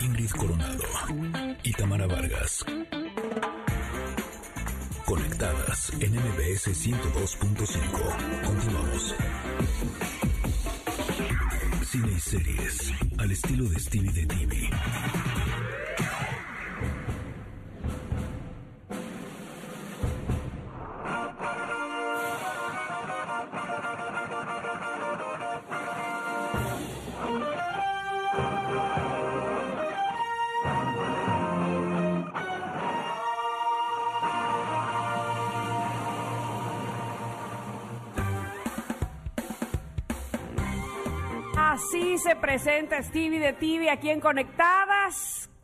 Ingrid Coronado y Tamara Vargas. Conectadas en MBS 102.5. Continuamos. Cine y series al estilo de Stevie de TV. Se presenta Stevie de TV aquí en Conectadas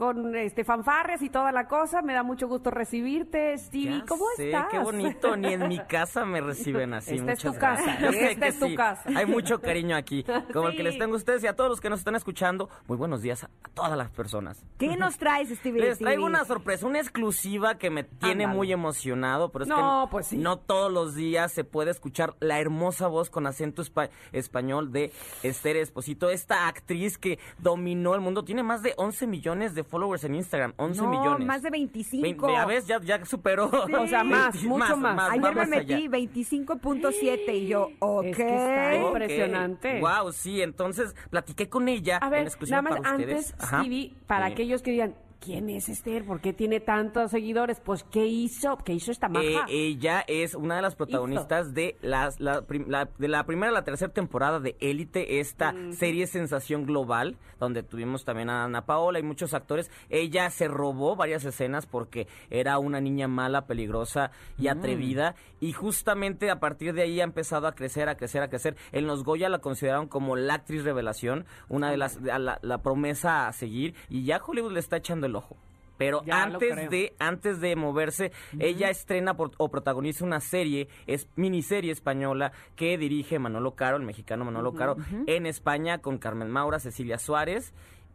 con este fanfarres y toda la cosa. Me da mucho gusto recibirte, Stevie. Ya ¿Cómo sé, estás? Qué bonito, ni en mi casa me reciben así. Esta es Muchas tu casa, gracias. Yo sé esta que es tu sí. casa. Hay mucho cariño aquí, como el que les tengo a ustedes y a todos los que nos están escuchando. Muy buenos días a todas las personas. ¿Qué nos traes, Stevie? Les traigo una sorpresa, una exclusiva que me tiene muy emocionado, pero es No, que pues sí. no todos los días se puede escuchar la hermosa voz con acento espa- español de Esther Esposito, esta actriz que dominó el mundo, tiene más de 11 millones de followers en Instagram, 11 no, millones. más de 25. Vein- Ya ves, ya, ya superó. O sea, más, mucho más. Ayer va me más metí allá. 25.7 y yo, ok. Es que está impresionante. Wow, sí, entonces platiqué con ella A ver, en exclusiva nada más para antes, ustedes. Ajá. Stevie, para Sí. aquellos que digan, ¿quién es Esther? ¿Por qué tiene tantos seguidores? Pues, ¿qué hizo? ¿Qué hizo esta maja? Eh, ella es una de las protagonistas de las la, la- de la primera a la tercera temporada de Élite, esta serie sensación global, donde tuvimos también a Ana Paola y muchos actores. Ella se robó varias escenas porque era una niña mala, peligrosa y atrevida. Y justamente a partir de ahí ha empezado a crecer, a crecer, a crecer. En los Goya la consideraron como la actriz revelación, una de las, la, la promesa a seguir. Y ya Hollywood le está echando el ojo. Pero Ya antes de antes de moverse, ella estrena por- o protagoniza una serie, es miniserie española que dirige Manolo Caro, el mexicano Manolo Caro, en España con Carmen Maura, Cecilia Suárez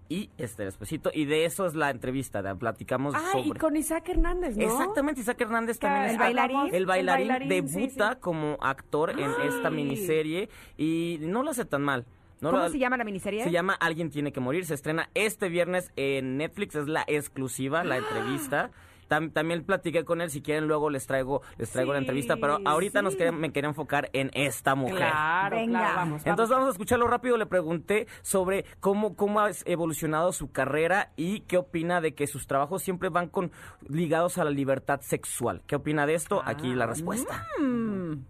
y Esther Esposito. Y de eso es la entrevista, de- platicamos Ah, y sobre... con Isaac Hernández, ¿no? Exactamente, Isaac Hernández también ¿El está- bailarín? El bailarín, El bailarín, debuta sí. como actor en esta miniserie y no lo hace tan mal. No ¿Cómo lo- se llama la miniserie? se llama Alguien tiene que morir. Se estrena este viernes en Netflix. Es la exclusiva, la entrevista. Tam- también platiqué con él. Si quieren, luego les traigo, les traigo la entrevista. Pero ahorita nos quería- me quería enfocar en esta mujer. Claro, Venga. claro, vamos. Entonces vamos a escucharlo rápido. Le pregunté sobre cómo, cómo ha evolucionado su carrera y qué opina de que sus trabajos siempre van con ligados a la libertad sexual. ¿Qué opina de esto? Aquí Ah, la respuesta.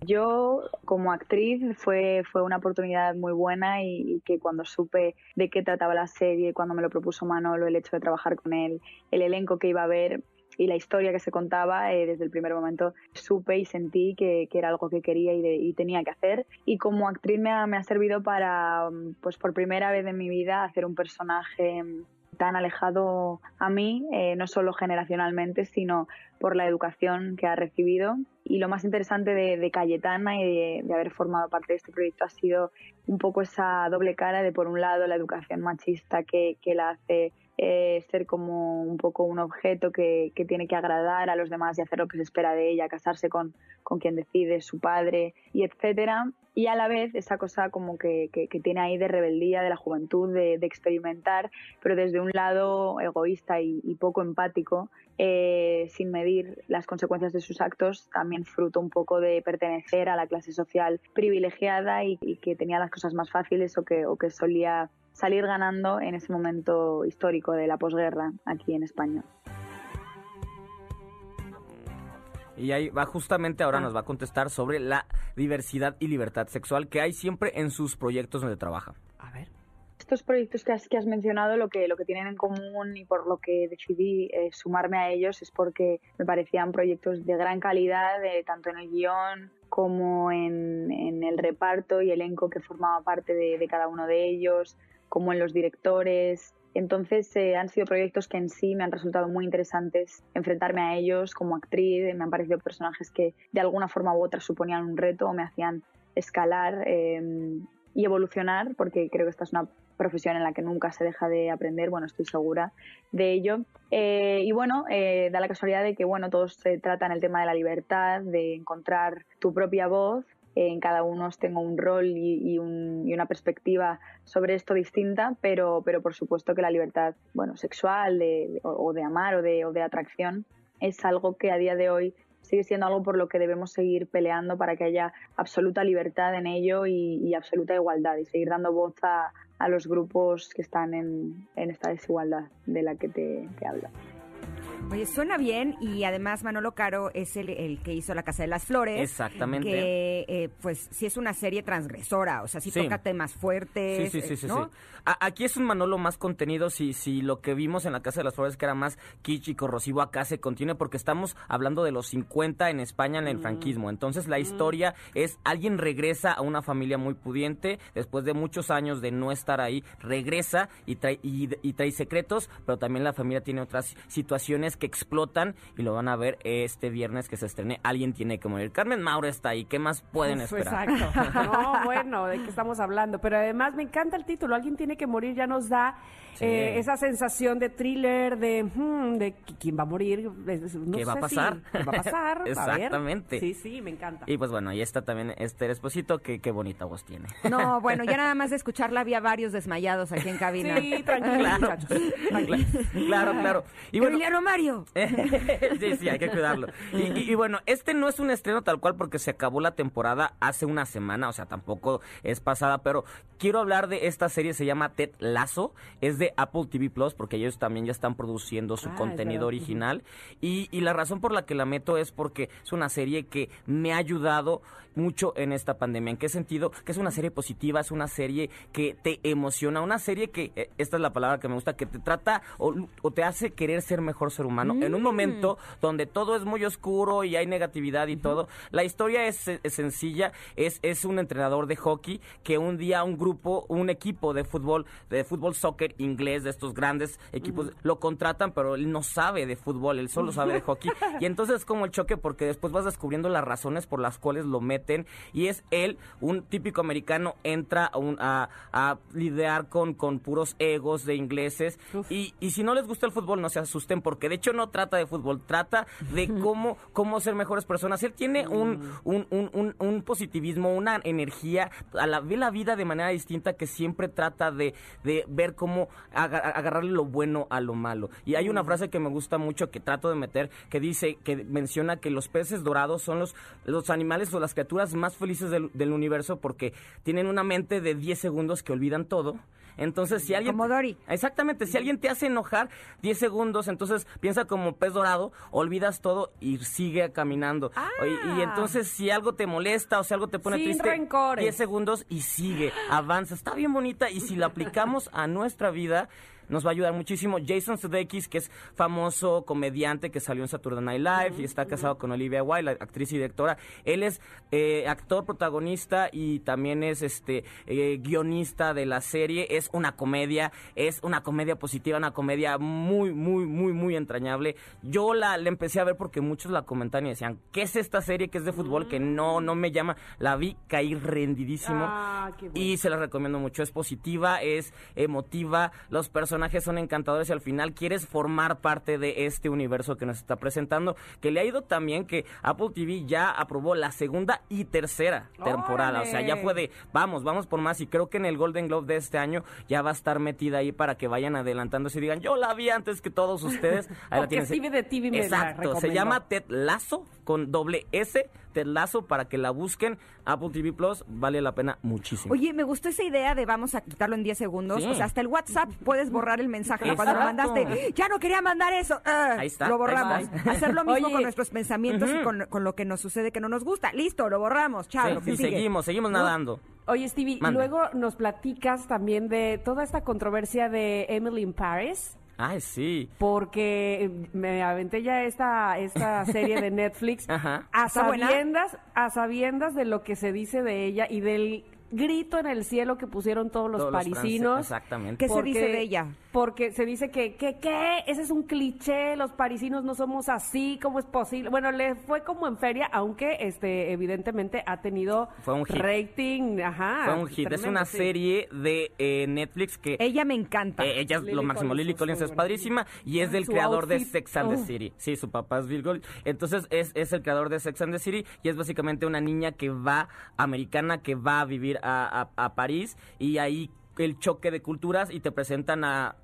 Yo, como actriz, fue, fue una oportunidad muy buena y, y que cuando supe de qué trataba la serie, cuando me lo propuso Manolo, el hecho de trabajar con él, el elenco que iba a ver y la historia que se contaba, eh, desde el primer momento supe y sentí que, que era algo que quería y, de- y tenía que hacer. Y como actriz me ha, me ha servido para, mm, pues por primera vez en mi vida, hacer un personaje mm, tan alejado a mí, eh, no solo generacionalmente, sino por la educación que ha recibido. Y lo más interesante de, de Cayetana y de, de haber formado parte de este proyecto ha sido un poco esa doble cara de, por un lado, la educación machista que, que la hace eh, ser como un poco un objeto que, tiene que agradar a los demás y hacer lo que se espera de ella, casarse con, con quien decide, su padre, y etcétera. Y a la vez esa cosa como que, que, tiene ahí de rebeldía, de la juventud, de, experimentar, pero desde un lado egoísta y, y poco empático, eh, sin medir las consecuencias de sus actos, también fruto un poco de pertenecer a la clase social privilegiada y, y que tenía las cosas más fáciles o que, o que solía salir ganando en ese momento histórico de la posguerra aquí en España. Y ahí va justamente ahora nos va a contestar sobre la diversidad y libertad sexual que hay siempre en sus proyectos donde trabaja. A ver. Estos proyectos que has, que has mencionado lo que, lo que tienen en común y por lo que decidí eh, sumarme a ellos es porque me parecían proyectos de gran calidad, eh, tanto en el guion como en, en el reparto y elenco que formaba parte de, de cada uno de ellos, como en los directores. Entonces eh, han sido proyectos que en sí me han resultado muy interesantes enfrentarme a ellos como actriz. Me han parecido personajes que de alguna forma u otra suponían un reto o me hacían escalar eh, y evolucionar, porque creo que esta es una profesión en la que nunca se deja de aprender, bueno, estoy segura de ello. Eh, y bueno, eh, da la casualidad de que, bueno, todos se tratan el tema de la libertad, de encontrar tu propia voz en cada uno tengo un rol y, y, un- y una perspectiva sobre esto distinta, pero, pero por supuesto que la libertad bueno, sexual de- o, de amar o de, o de atracción es algo que a día de hoy sigue siendo algo por lo que debemos seguir peleando para que haya absoluta libertad en ello y, absoluta igualdad y seguir dando voz a, los grupos que están en, en esta desigualdad de la que te, te hablo. Oye, suena bien y además Manolo Caro es el, el que hizo La Casa de las Flores. Exactamente. Que, eh, pues, sí es una serie transgresora, o sea, sí, Sí. toca temas fuertes. Sí, sí, sí, eh, sí, ¿no? sí. A- aquí es un Manolo más contenido si, si lo que vimos en la Casa de las Flores que era más kitsch y corrosivo acá se contiene porque estamos hablando de los 50 en España en el franquismo. Entonces la historia es alguien regresa a una familia muy pudiente después de muchos años de no estar ahí, regresa y trae, y, y trae secretos, pero también la familia tiene otras situaciones que explotan y lo van a ver este viernes que se estrene Alguien tiene que morir. Carmen Maura está ahí, ¿qué más pueden Uf, esperar? Exacto. No, bueno, ¿de qué estamos hablando? Pero además me encanta el título. Alguien tiene que morir, ya nos da Sí. eh, esa sensación de thriller, de, hmm, de qui- quién va a morir. No ¿Qué va a sé pasar? si- ¿Qué va a pasar? A ver. Exactamente. Sí, sí, me encanta. Y pues bueno, ahí está también Esther Esposito, que qué bonita voz tiene. No, bueno, ya nada más de escucharla había varios desmayados aquí en cabina. Sí, tranquilos, muchachos. Tranquilos. Claro, claro. Y bueno, Emiliano Sí, sí, hay que cuidarlo. Y, y- y bueno, este no es un estreno tal cual porque se acabó la temporada hace una semana, o sea, tampoco es pasada, pero quiero hablar de esta serie, se llama Ted Lazo, es de Apple TV Plus porque ellos también ya están produciendo su Ah, contenido original y, y la razón por la que la meto es porque es una serie que me ha ayudado mucho en esta pandemia. ¿En qué sentido? Que es una serie positiva, es una serie que te emociona, una serie que, eh, esta es la palabra que me gusta, que te trata o, o te hace querer ser mejor ser humano. En un momento donde todo es muy oscuro y hay negatividad y todo, la historia es, eh, sencilla, es, es un entrenador de hockey que un día un grupo, un equipo de fútbol, de fútbol soccer inglés, de estos grandes equipos, lo contratan, pero él no sabe de fútbol, él solo sabe de hockey. Y entonces es como el choque porque después vas descubriendo las razones por las cuales lo meten y es él, un típico americano, entra a, un- a, a lidiar con, con puros egos de ingleses y, y si no les gusta el fútbol no se asusten porque de hecho no trata de fútbol, trata de cómo, cómo ser mejores personas. Él tiene un, un, un, un- un positivismo, una energía, a la, ve la vida de manera distinta que siempre trata de, de ver cómo aga- agarrarle lo bueno a lo malo. Y hay una frase que me gusta mucho que trato de meter que dice, que menciona que los peces dorados son los, los animales o las criaturas más felices del, del universo porque tienen una mente de 10 segundos que olvidan todo. Entonces, si alguien... Como Dory. Exactamente, si alguien te hace enojar 10 segundos, entonces piensa como pez dorado, olvidas todo y sigue caminando. Y, y entonces si algo te molesta o si algo te pone Sin triste, rencores. 10 segundos y sigue, avanza. Está bien bonita y si la aplicamos a nuestra vida nos va a ayudar muchísimo. Jason Sudeikis, que es famoso comediante que salió en Saturday Night Live y está casado con Olivia Wilde, la actriz y directora. Él es eh, actor, protagonista y también es este eh, guionista de la serie. Es una comedia, es una comedia positiva, una comedia muy, muy, muy, muy entrañable. Yo la, la empecé a ver porque muchos la comentaban y decían, ¿qué es esta serie que es de fútbol que no, no me llama? La vi, caí rendidísimo. Ah, qué bueno. Y se la recomiendo mucho. Es positiva, es emotiva, los personajes son encantadores y al final quieres formar parte de este universo que nos está presentando. Que le ha ido también que Apple TV ya aprobó la segunda y tercera temporada. O sea, ya fue de vamos, vamos por más. Y creo que en el Golden Globe de este año ya va a estar metida ahí para que vayan adelantándose y digan, yo la vi antes que todos ustedes. Ahí la tienes. De TV me la Exacto, se llama Ted Lazo con doble S. Ted Lazo para que la busquen. Apple TV Plus vale la pena muchísimo. Oye, me gustó esa idea de vamos a quitarlo en 10 segundos. Sí. O sea, hasta el WhatsApp puedes borrar el mensaje cuando lo mandaste. Ya no quería mandar eso. Ah, Ahí está, Lo ahí borramos. está. Hacer lo mismo Oye. con nuestros pensamientos y con, con lo que nos sucede que no nos gusta. Listo, lo borramos. Chao. Sí, lo que sí, sigue. seguimos, seguimos nadando. Oye, Stevie, Manda. luego nos platicas también de toda esta controversia de Emily in Paris. Ay, sí. Porque me aventé ya esta, esta serie de Netflix Ajá. a sabiendas, a sabiendas de lo que se dice de ella y del grito en el cielo que pusieron todos los Todos los parisinos. franceses, exactamente. ¿Qué se dice de ella? Porque se dice que, que, ¿qué? Ese es un cliché, los parisinos no somos así, ¿cómo es posible? Bueno, le fue como en feria, aunque este evidentemente ha tenido Fue un hit. rating, ajá. Fue un hit. Es una sí. serie de eh, Netflix que Ella me encanta. Eh, ella es Lily lo máximo. Collins Lily Collins es padrísima y es del Su creador de Sex and the oh. City. Sí, su papá es Bill Gold. Entonces es, es el creador de Sex and the City y es básicamente una niña que va, americana, que va a vivir a, a- a París y ahí el choque de culturas y te presentan a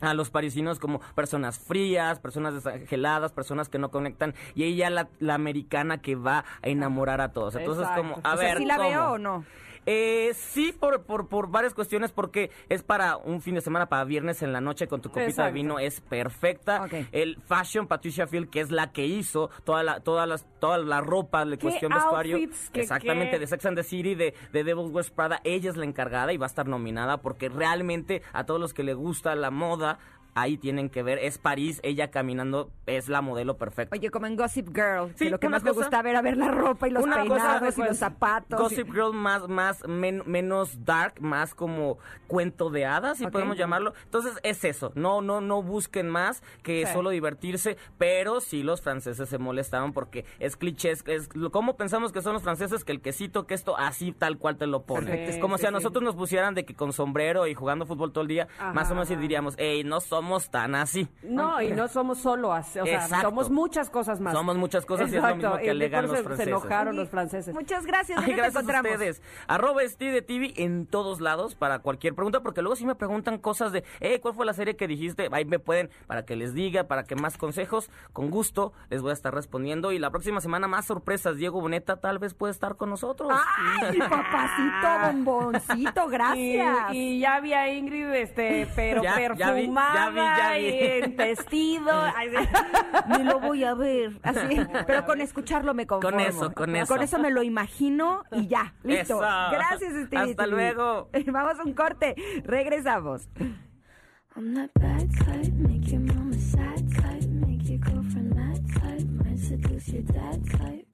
a los parisinos como personas frías, personas desangeladas, personas que no conectan y ella la, la americana que va a enamorar a todos. Entonces Exacto. como, a o sea, ver, ¿sí la ¿cómo? veo o no? Eh, sí, por, por, por varias cuestiones, porque es para un fin de semana, para viernes en la noche con tu copita Exacto. de vino, es perfecta. El Fashion, Patricia Field, que es la que hizo toda la, todas las, toda la ropa, la ¿Qué cuestión vestuario. ¿Qué- exactamente, de Sex and the City, de, de Devil's Wears Prada, ella es la encargada y va a estar nominada porque realmente a todos los que le gusta la moda, ahí tienen que ver, es París, ella caminando, es la modelo perfecta. Oye, como en Gossip Girl, Sí, que lo que más me cosa- gusta ver a ver la ropa y los cosa, peinados y pues, los zapatos. Gossip Girl más, más, men- menos dark, más como cuento de hadas, si podemos llamarlo. Entonces es eso, no, no, no busquen más que Sí. solo divertirse, pero sí los franceses se molestaron porque es cliché, es, ¿cómo pensamos que son los franceses? Que el quesito, que esto así tal cual te lo. Perfecto. Es como Sí, si a nosotros nos pusieran de que con sombrero y jugando fútbol todo el día, más o menos Ajá. diríamos, hey, no somos tan así. No, y no somos solo así, o sea, Exacto. somos muchas cosas más. Somos muchas cosas y es lo mismo que y alegan por los eso Se franceses. enojaron los franceses. Muchas gracias. Ay, ¿Dónde te gracias a encontramos? ustedes. Arroba Steve de TV en todos lados para cualquier pregunta, porque luego sí me preguntan cosas de, eh, ¿cuál fue la serie que dijiste? Ahí me pueden, para que les diga, para que más consejos, con gusto les voy a estar respondiendo. Y la próxima semana más sorpresas. Diego Boneta tal vez puede estar con nosotros. ¡Ay, papacito bomboncito! Gracias. Y, y ya vi a Ingrid, este, pero Ya, ya vi, perfumada ya vi, ya vi. y en vestido. Ay, sí. Ni lo voy a ver. Así, pero con escucharlo me conformo. Con eso, con eso. Con eso me lo imagino y ya. Listo. Eso. Gracias, Stevie. Hasta luego. Vamos a un corte. Regresamos. I'm that bad type, make your mama sad type, make your girlfriend mad type, might seduce your dad type.